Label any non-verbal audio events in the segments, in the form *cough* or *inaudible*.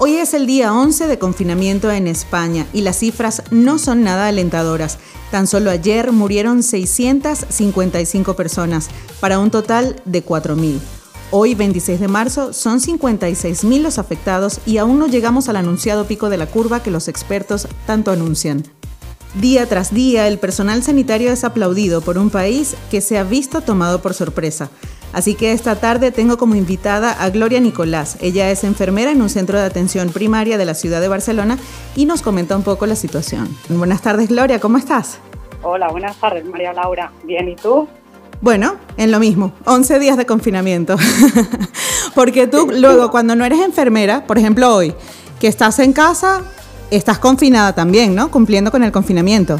Hoy es el día 11 de confinamiento en España y las cifras no son nada alentadoras. Tan solo ayer murieron 655 personas, para un total de 4.000. Hoy, 26 de marzo, son 56.000 los afectados y aún no llegamos al anunciado pico de la curva que los expertos tanto anuncian. Día tras día, el personal sanitario es aplaudido por un país que se ha visto tomado por sorpresa. Así que esta tarde tengo como invitada a Gloria Nicolás. Ella es enfermera en un centro de atención primaria de la ciudad de Barcelona y nos comenta un poco la situación. Buenas tardes, Gloria, ¿cómo estás? Hola, buenas tardes, María Laura. Bien, ¿y tú? Bueno, en lo mismo, 11 días de confinamiento. *laughs* Porque tú luego, cuando no eres enfermera, por ejemplo hoy, que estás en casa, estás confinada también, ¿no? Cumpliendo con el confinamiento.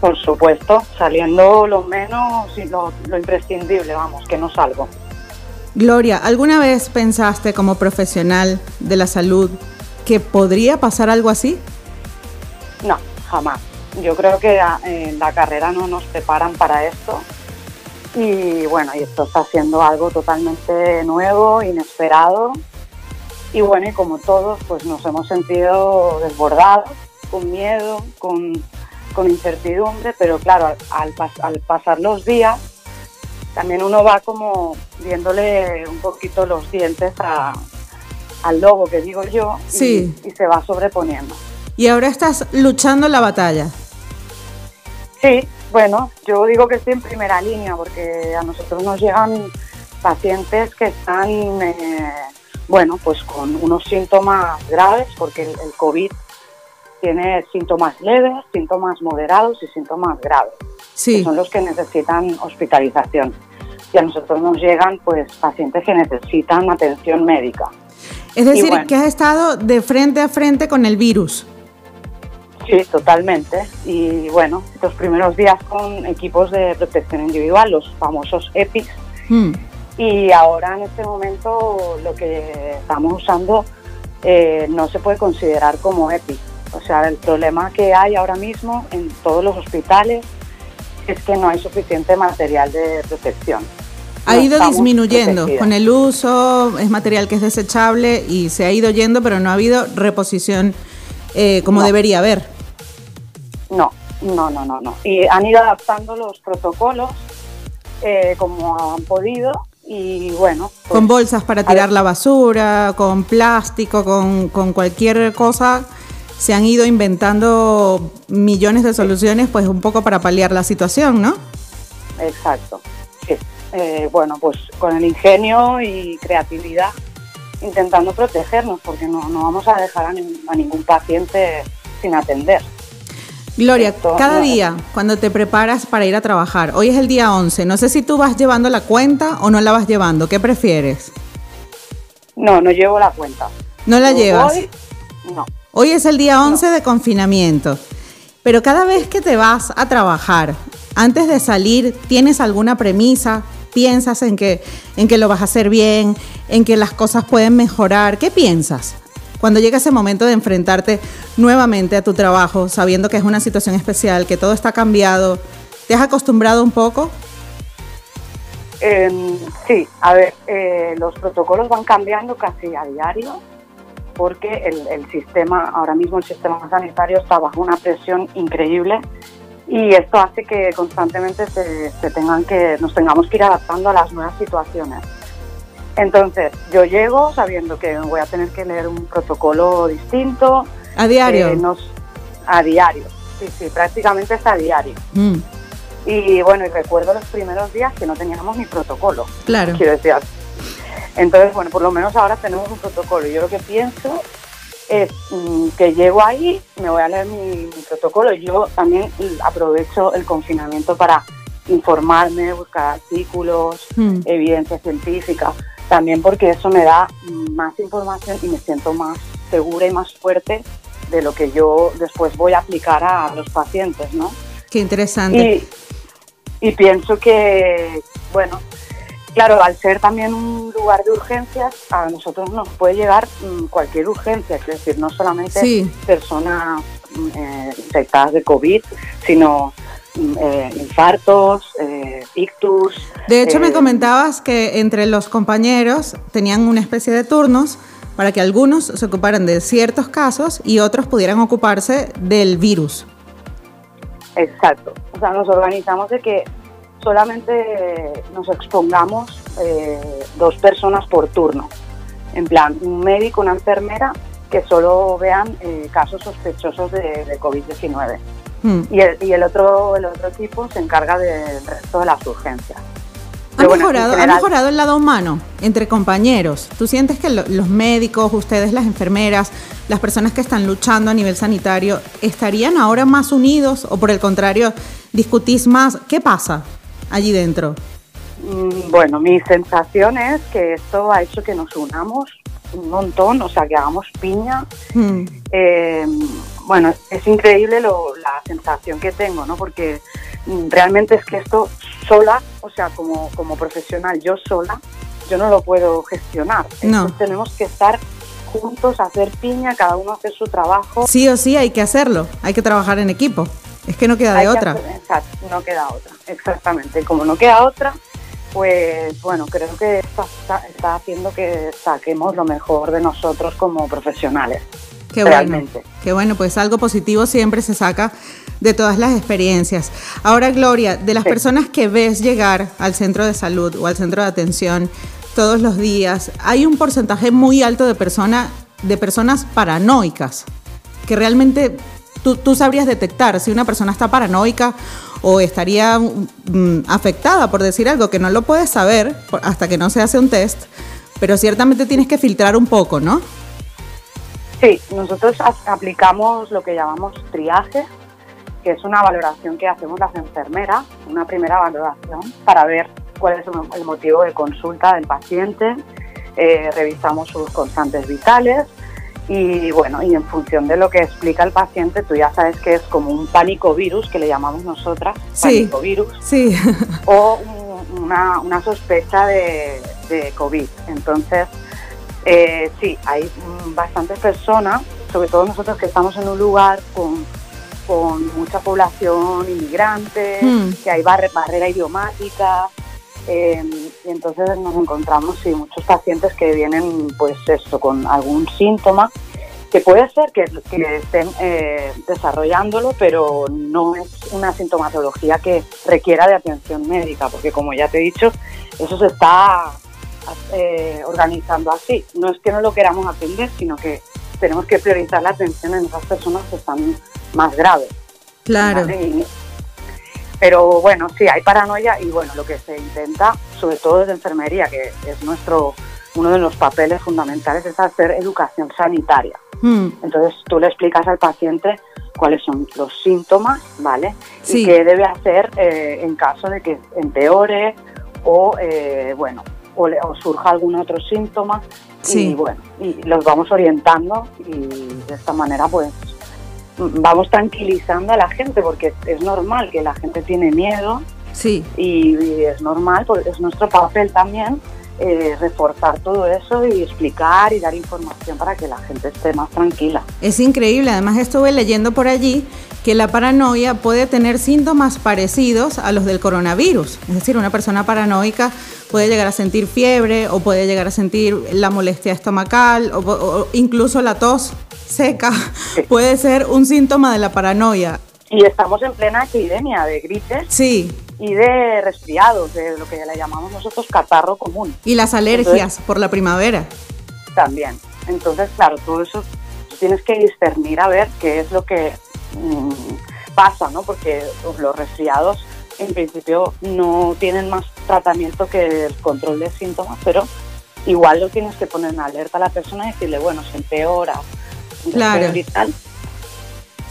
Por supuesto, saliendo lo menos y lo, imprescindible, vamos, que no salgo. Gloria, ¿alguna vez pensaste como profesional de la salud que podría pasar algo así? No, jamás. Yo creo que ah, en la carrera no nos preparan para esto. Y bueno, y esto está siendo algo totalmente nuevo, inesperado. Y bueno, y como todos, pues nos hemos sentido desbordados, con miedo, con con incertidumbre, pero claro, al, pasar los días, también uno va como viéndole un poquito los dientes al lobo que digo yo y, se va sobreponiendo. ¿Y ahora estás luchando la batalla? Sí, bueno, yo digo que estoy en primera línea porque a nosotros nos llegan pacientes que están, eh, bueno, pues con unos síntomas graves porque el, el COVID tiene síntomas leves, síntomas moderados y síntomas graves. Que son los que necesitan hospitalización. Y a nosotros nos llegan pues pacientes que necesitan atención médica. Es decir, que has estado de frente a frente con el virus. Sí, totalmente. Y bueno, los primeros días con equipos de protección individual, los famosos EPIs. Hmm. Y ahora en este momento lo que estamos usando eh, no se puede considerar como EPIs o sea, el problema que hay ahora mismo en todos los hospitales es que no hay suficiente material de protección. Ha ido disminuyendo con el uso, es material que es desechable y se ha ido yendo, pero no ha habido reposición eh, como debería haber. No, no, no, no, no. Y han ido adaptando los protocolos eh, como han podido y bueno. Pues, con bolsas para tirar la basura, con plástico, con, con cualquier cosa se han ido inventando millones de soluciones, pues un poco para paliar la situación, ¿no? Exacto. Sí. Eh, bueno, pues con el ingenio y creatividad intentando protegernos, porque no, vamos a dejar a, ningún paciente sin atender. Gloria, cada día cuando te preparas para ir a trabajar, hoy es el día 11, no sé si tú vas llevando la cuenta o no la vas llevando, ¿qué prefieres? No, no llevo la cuenta. ¿No la llevas? no. Hoy es el día 11 de confinamiento, pero cada vez que te vas a trabajar, antes de salir, ¿tienes alguna premisa? ¿Piensas en que, en que lo vas a hacer bien, en que las cosas pueden mejorar? ¿Qué piensas? Cuando llega ese momento de enfrentarte nuevamente a tu trabajo, sabiendo que es una situación especial, que todo está cambiado, ¿te has acostumbrado un poco? Em, sí, a ver, eh, los protocolos van cambiando casi a diario porque el, sistema, ahora mismo el sistema sanitario está bajo una presión increíble y esto hace que constantemente se, tengan que, nos tengamos que ir adaptando a las nuevas situaciones. Entonces, yo llego sabiendo que voy a tener que leer un protocolo distinto. ¿A diario? Eh, a diario, sí, sí, prácticamente es a diario. Mm. Y bueno, y recuerdo los primeros días que no teníamos ni protocolo. Claro. Quiero decir, entonces, bueno, por lo menos ahora tenemos un protocolo. Yo lo que pienso es mm, que llego ahí, me voy a leer mi, protocolo. Yo también aprovecho el confinamiento para informarme, buscar artículos, hmm. evidencia científica, también porque eso me da más información y me siento más segura y más fuerte de lo que yo después voy a aplicar a los pacientes, ¿no? Qué interesante. Y, y pienso que, bueno, Claro, al ser también un lugar de urgencias, a nosotros nos puede llegar mm, cualquier urgencia, es decir, no solamente personas mm, eh, infectadas de COVID, sino mm, eh, infartos, eh, De hecho, me comentabas que entre los compañeros tenían una especie de turnos para que algunos se ocuparan de ciertos casos y otros pudieran ocuparse del virus. Exacto. O sea, nos organizamos de que solamente nos expongamos eh, dos personas por turno. En plan, un médico, una enfermera, que solo vean eh, casos sospechosos de, COVID-19. Hmm. Y, el, otro, el otro equipo se encarga del resto de las urgencias. ¿Ha, mejorado, ¿Ha mejorado el lado humano entre compañeros? ¿Tú sientes que los médicos, ustedes las enfermeras, las personas que están luchando a nivel sanitario, estarían ahora más unidos o por el contrario, discutís más? ¿Qué pasa allí dentro? Mm, bueno, mi sensación es que esto ha hecho que nos unamos un montón, o sea, que hagamos piña. Hmm. Eh, bueno, es increíble la sensación que tengo, ¿no? Porque mm, realmente es que esto sola, o sea, como, como profesional, yo sola, yo no lo puedo gestionar. Entonces tenemos que estar juntos, hacer piña, cada uno hacer su trabajo. Sí o sí hay que hacerlo, hay que trabajar en equipo. Es que no queda de otra. exacto, no queda otra, exactamente. Como no queda otra, pues bueno, creo que esto está, haciendo que saquemos lo mejor de nosotros como profesionales. Qué bueno, qué bueno, pues algo positivo siempre se saca de todas las experiencias. Ahora, Gloria, de las personas que ves llegar al centro de salud o al centro de atención todos los días, hay un porcentaje muy alto de, persona, de personas paranoicas, que realmente tú, tú sabrías detectar si una persona está paranoica o estaría mm, afectada por decir algo que no lo puedes saber hasta que no se hace un test, pero ciertamente tienes que filtrar un poco, ¿no? Sí, nosotros aplicamos lo que llamamos triaje, que es una valoración que hacemos las enfermeras, una primera valoración para ver cuál es el motivo de consulta del paciente, eh, revisamos sus constantes vitales, y bueno, y en función de lo que explica el paciente, tú ya sabes que es como un pánico virus, que le llamamos nosotras, pánico virus, sí. o una, una sospecha de, de, COVID. Entonces, eh, sí, hay bastantes personas, sobre todo nosotros que estamos en un lugar con, con mucha población inmigrante, hmm. que hay barrera idiomática, eh, y entonces nos encontramos sí, muchos pacientes que vienen pues esto con algún síntoma que puede ser que, estén eh, desarrollándolo, pero no es una sintomatología que requiera de atención médica, porque como ya te he dicho, eso se está eh, organizando así. No es que no lo queramos atender, sino que tenemos que priorizar la atención en esas personas que están más graves. Claro. Pero bueno, sí, hay paranoia y bueno, lo que se intenta, sobre todo desde enfermería, que es nuestro uno de los papeles fundamentales, es hacer educación sanitaria. Hmm. Entonces tú le explicas al paciente cuáles son los síntomas, ¿vale? Y qué debe hacer eh, en caso de que empeore o, eh, bueno, o, surja algún otro síntoma. Y bueno, y los vamos orientando y de esta manera pues vamos tranquilizando a la gente porque es normal que la gente tiene miedo sí. y, es normal, porque es nuestro papel también eh, reforzar todo eso y explicar y dar información para que la gente esté más tranquila. Es increíble, además estuve leyendo por allí que la paranoia puede tener síntomas parecidos a los del coronavirus. Es decir, una persona paranoica puede llegar a sentir fiebre o puede llegar a sentir la molestia estomacal o incluso la tos seca puede ser un síntoma de la paranoia. Y estamos en plena epidemia de gripe. Sí. Y de resfriados, de lo que le llamamos nosotros catarro común. Y las alergias por la primavera. También. Entonces, claro, todo eso tienes que discernir a ver qué es lo que mm, pasa, ¿no? Porque los resfriados en principio no tienen más tratamiento que el control de síntomas, pero igual lo tienes que poner en alerta a la persona y decirle, bueno, se empeora, claro.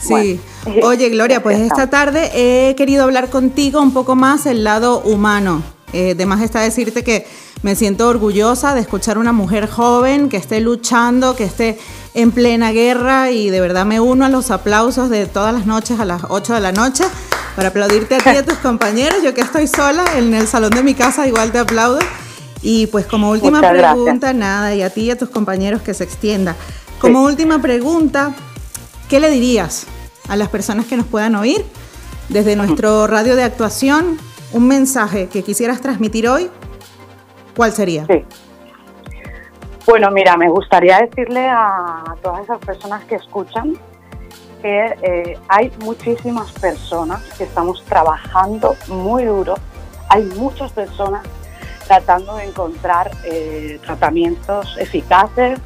Sí. *laughs* Oye, Gloria, pues esta tarde he querido hablar contigo un poco más el lado humano. Eh, de más está decirte que me siento orgullosa de escuchar a una mujer joven que esté luchando, que esté en plena guerra y de verdad me uno a los aplausos de todas las noches a las 8 de la noche para aplaudirte a ti y a *laughs* tus compañeros. Yo que estoy sola en el salón de mi casa igual te aplaudo. Y pues como última pregunta, nada, y a ti y a tus compañeros que se extienda. Como última pregunta, ¿qué le dirías a las personas que nos puedan oír desde nuestro radio de actuación? Un mensaje que quisieras transmitir hoy, ¿cuál sería? Sí. Bueno, mira, me gustaría decirle a todas esas personas que escuchan que eh, hay muchísimas personas que estamos trabajando muy duro. Hay muchas personas tratando de encontrar eh, tratamientos eficaces,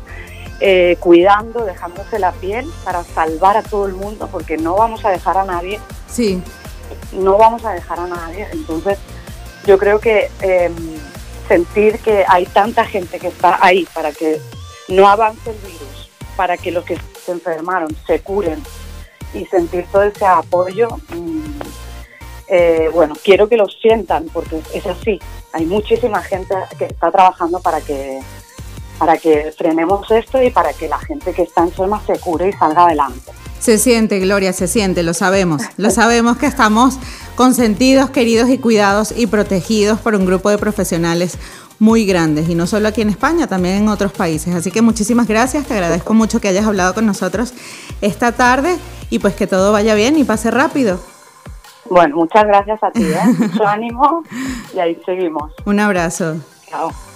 eh, cuidando, dejándose la piel para salvar a todo el mundo, porque no vamos a dejar a nadie. Sí. No vamos a dejar a nadie. Entonces, yo creo que em, sentir que hay tanta gente que está ahí para que no avance el virus, para que los que se enfermaron se curen y sentir todo ese apoyo, mm, eh, bueno, quiero que lo sientan porque es así. Hay muchísima gente que está trabajando para que para que frenemos esto y para que la gente que está enferma se cure y salga adelante. Se siente, Gloria, se siente, lo sabemos. Lo *laughs* sabemos que estamos consentidos, queridos y cuidados y protegidos por un grupo de profesionales muy grandes y no solo aquí en España, también en otros países. Así que muchísimas gracias, te agradezco mucho que hayas hablado con nosotros esta tarde y pues que todo vaya bien y pase rápido. Bueno, muchas gracias a ti, ¿eh? *laughs* mucho ánimo y ahí seguimos. Un abrazo. Chao.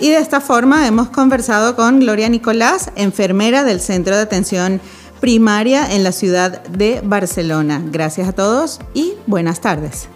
Y de esta forma hemos conversado con Gloria Nicolás, enfermera del Centro de Atención Primaria en la ciudad de Barcelona. Gracias a todos y buenas tardes.